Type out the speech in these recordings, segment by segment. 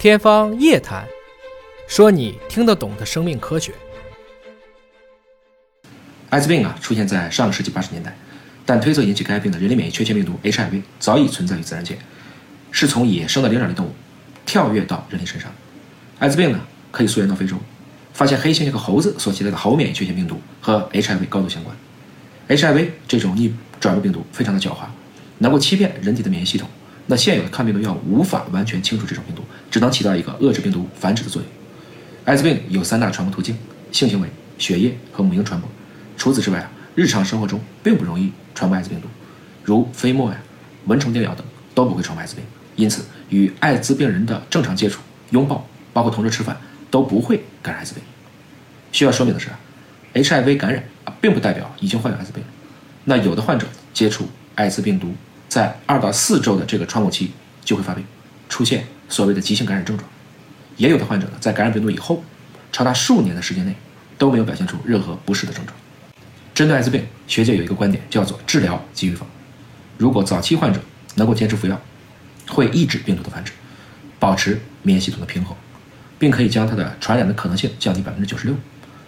天方夜谭，说你听得懂的生命科学。艾滋病啊，出现在上个世纪八十年代，但推测引起该病的人类免疫缺陷病毒 HIV 早已存在于自然界，是从野生的灵长类动物跳跃到人类身上。艾滋病呢，可以溯源到非洲，发现黑猩猩和猴子所携带的猴免疫缺陷病毒和 HIV 高度相关。HIV 这种逆转录病毒非常的狡猾，能够欺骗人体的免疫系统。那现有的抗病毒药无法完全清除这种病毒，只能起到一个遏制病毒繁殖的作用。艾滋病有三大传播途径：性行为、血液和母婴传播。除此之外啊，日常生活中并不容易传播艾滋病毒，如飞沫呀、蚊虫叮咬等都不会传播艾滋病。因此，与艾滋病人的正常接触、拥抱，包括同桌吃饭，都不会感染艾滋病。需要说明的是，HIV 感染啊，并不代表已经患有艾滋病。那有的患者接触艾滋病毒。在二到四周的这个窗口期就会发病，出现所谓的急性感染症状。也有的患者呢，在感染病毒以后，长达数年的时间内都没有表现出任何不适的症状。针对艾滋病，学界有一个观点叫做治疗及预防。如果早期患者能够坚持服药，会抑制病毒的繁殖，保持免疫系统的平衡，并可以将它的传染的可能性降低百分之九十六。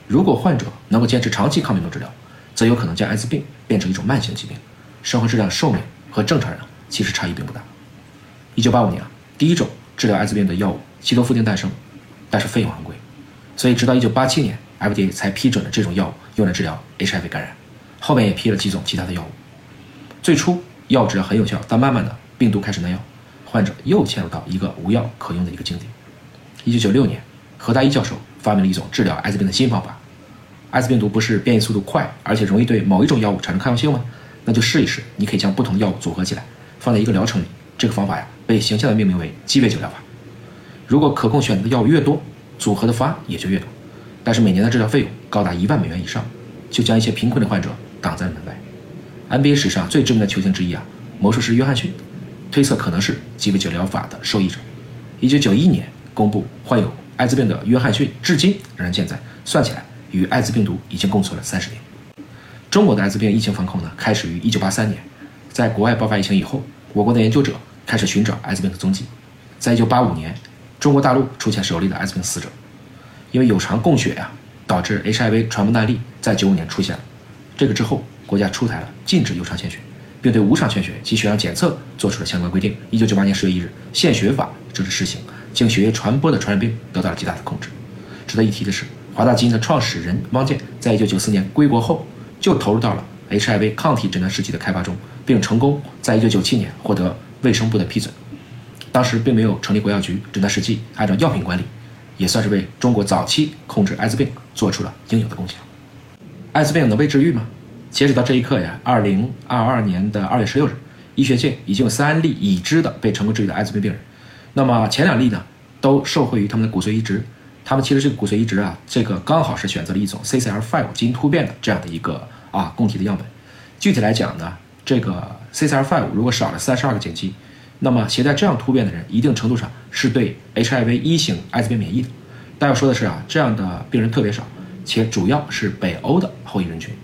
如果患者能够坚持长期抗病毒治疗，则有可能将艾滋病变成一种慢性疾病，生活质量、寿命。和正常人其实差异并不大。一九八五年啊，第一种治疗艾滋病的药物西多夫定诞生，但是费用昂贵，所以直到一九八七年，FDA 才批准了这种药物用来治疗 HIV 感染。后面也批了几种其他的药物。最初药治疗很有效，但慢慢的病毒开始耐药，患者又陷入到一个无药可用的一个境地。一九九六年，何大一教授发明了一种治疗艾滋病的新方法。艾滋病毒不是变异速度快，而且容易对某一种药物产生抗药性吗？那就试一试，你可以将不同的药物组合起来，放在一个疗程里。这个方法呀，被形象的命名为鸡尾酒疗法。如果可供选择的药物越多，组合的方案也就越多。但是每年的治疗费用高达一万美元以上，就将一些贫困的患者挡在了门外。NBA 史上最知名的球星之一啊，魔术师约翰逊，推测可能是鸡尾酒疗法的受益者。一九九一年公布患有艾滋病的约翰逊，至今仍然健在，算起来与艾滋病毒已经共存了三十年。中国的艾滋病疫情防控呢，开始于一九八三年，在国外爆发疫情以后，我国的研究者开始寻找艾滋病的踪迹。在一九八五年，中国大陆出现首例的艾滋病死者，因为有偿供血呀，导致 HIV 传播案例在九五年出现了。这个之后，国家出台了禁止有偿献血，并对无偿献血及血样检测做出了相关规定。一九九八年十月一日，献血法正式施行，经血液传播的传染病得到了极大的控制。值得一提的是，华大基因的创始人汪建在一九九四年归国后。就投入到了 HIV 抗体诊断试剂的开发中，并成功在1997年获得卫生部的批准。当时并没有成立国药局，诊断实际按照药品管理，也算是为中国早期控制艾滋病做出了应有的贡献。艾滋病能被治愈吗？截止到这一刻呀，2022年的2月16日，医学界已经有三例已知的被成功治愈的艾滋病病人。那么前两例呢，都受惠于他们的骨髓移植。他们其实这个骨髓移植啊，这个刚好是选择了一种 CCR5 基因突变的这样的一个啊供体的样本。具体来讲呢，这个 CCR5 如果少了三十二个碱基，那么携带这样突变的人，一定程度上是对 HIV 一型艾滋病免疫的。但要说的是啊，这样的病人特别少，且主要是北欧的后裔人群。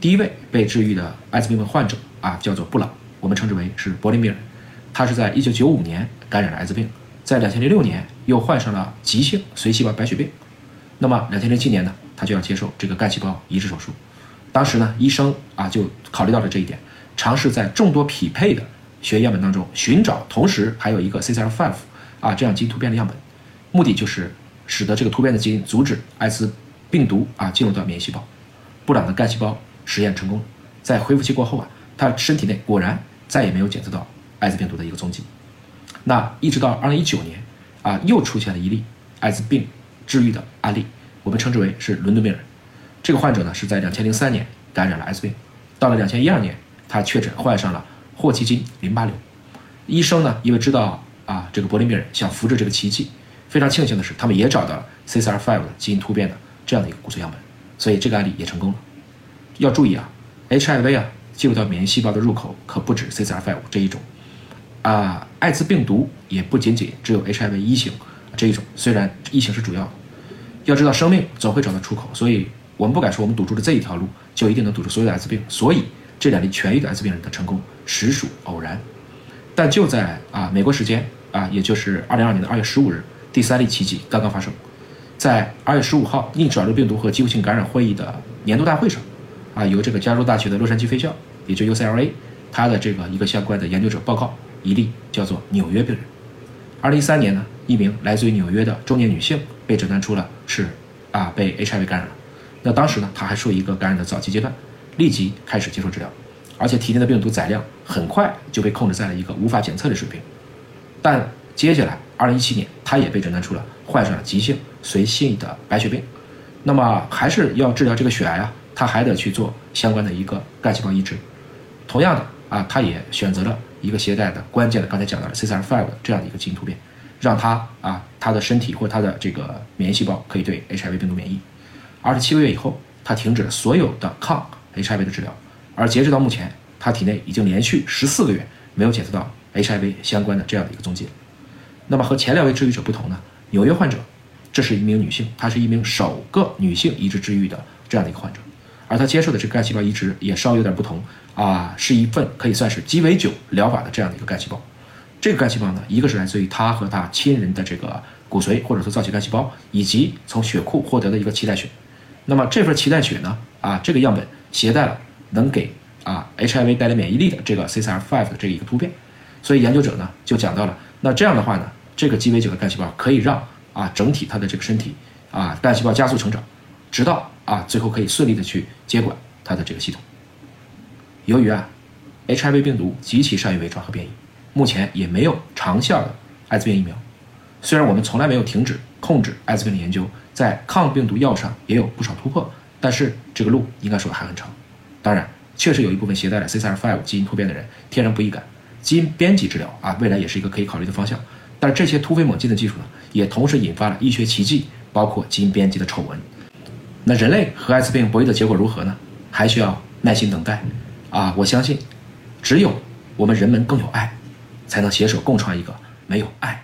第一位被治愈的艾滋病患者啊，叫做布朗，我们称之为是柏林病人。他是在一九九五年感染了艾滋病。在两千零六年又患上了急性髓细胞白血病，那么两千零七年呢，他就要接受这个干细胞移植手术。当时呢，医生啊就考虑到了这一点，尝试在众多匹配的血液样本当中寻找同时还有一个 CCR5 啊这样基因突变的样本，目的就是使得这个突变的基因阻止艾滋病毒啊进入到免疫细胞。布朗的干细胞实验成功，在恢复期过后啊，他身体内果然再也没有检测到艾滋病毒的一个踪迹。那一直到二零一九年，啊，又出现了一例艾滋病治愈的案例，我们称之为是伦敦病人。这个患者呢是在两千零三年感染了艾滋病，到了两千一二年，他确诊患上了霍奇金淋巴瘤。医生呢因为知道啊这个柏林病人想复制这个奇迹，非常庆幸的是，他们也找到了 CCR5 的基因突变的这样的一个骨髓样本，所以这个案例也成功了。要注意啊，HIV 啊进入到免疫细胞的入口可不止 CCR5 这一种。啊，艾滋病毒也不仅仅只有 HIV 一型这一种，虽然一型是主要的。要知道，生命总会找到出口，所以我们不敢说我们堵住了这一条路就一定能堵住所有的艾滋病。所以这两例痊愈的艾滋病人的成功实属偶然。但就在啊美国时间啊，也就是二零二年的二月十五日，第三例奇迹刚刚发生，在二月十五号逆转录病毒和激活性感染会议的年度大会上，啊，由这个加州大学的洛杉矶分校，也就 UCLA，他的这个一个相关的研究者报告一例叫做纽约病人。二零一三年呢，一名来自于纽约的中年女性被诊断出了是啊被 HIV 感染了。那当时呢，她还处于一个感染的早期阶段，立即开始接受治疗，而且体内的病毒载量很快就被控制在了一个无法检测的水平。但接下来，二零一七年，他也被诊断出了患上了急性髓性的白血病。那么还是要治疗这个血癌啊，他还得去做相关的一个干细胞移植。同样的啊，他也选择了。一个携带的关键的，刚才讲到了 CCR5 这样的一个基因突变，让他啊，他的身体或他的这个免疫细胞可以对 HIV 病毒免疫。二十七个月以后，他停止了所有的抗 HIV 的治疗，而截止到目前，他体内已经连续十四个月没有检测到 HIV 相关的这样的一个踪迹。那么和前两位治愈者不同呢？纽约患者，这是一名女性，她是一名首个女性移植治愈的这样的一个患者，而她接受的这个干细胞移植也稍微有点不同。啊，是一份可以算是鸡尾酒疗法的这样的一个干细胞。这个干细胞呢，一个是来自于他和他亲人的这个骨髓或者说造血干细胞，以及从血库获得的一个脐带血。那么这份脐带血呢，啊，这个样本携带了能给啊 HIV 带来免疫力的这个 CCR5 的这个一个突变。所以研究者呢就讲到了，那这样的话呢，这个鸡尾酒的干细胞可以让啊整体它的这个身体啊干细胞加速成长，直到啊最后可以顺利的去接管它的这个系统。由于啊，HIV 病毒极其善于伪装和变异，目前也没有长效的艾滋病疫苗。虽然我们从来没有停止控制艾滋病的研究，在抗病毒药上也有不少突破，但是这个路应该说还很长。当然，确实有一部分携带了 CCR5 基因突变的人天然不易感，基因编辑治疗啊，未来也是一个可以考虑的方向。但是这些突飞猛进的技术呢，也同时引发了医学奇迹，包括基因编辑的丑闻。那人类和艾滋病博弈的结果如何呢？还需要耐心等待。啊，我相信，只有我们人们更有爱，才能携手共创一个没有爱。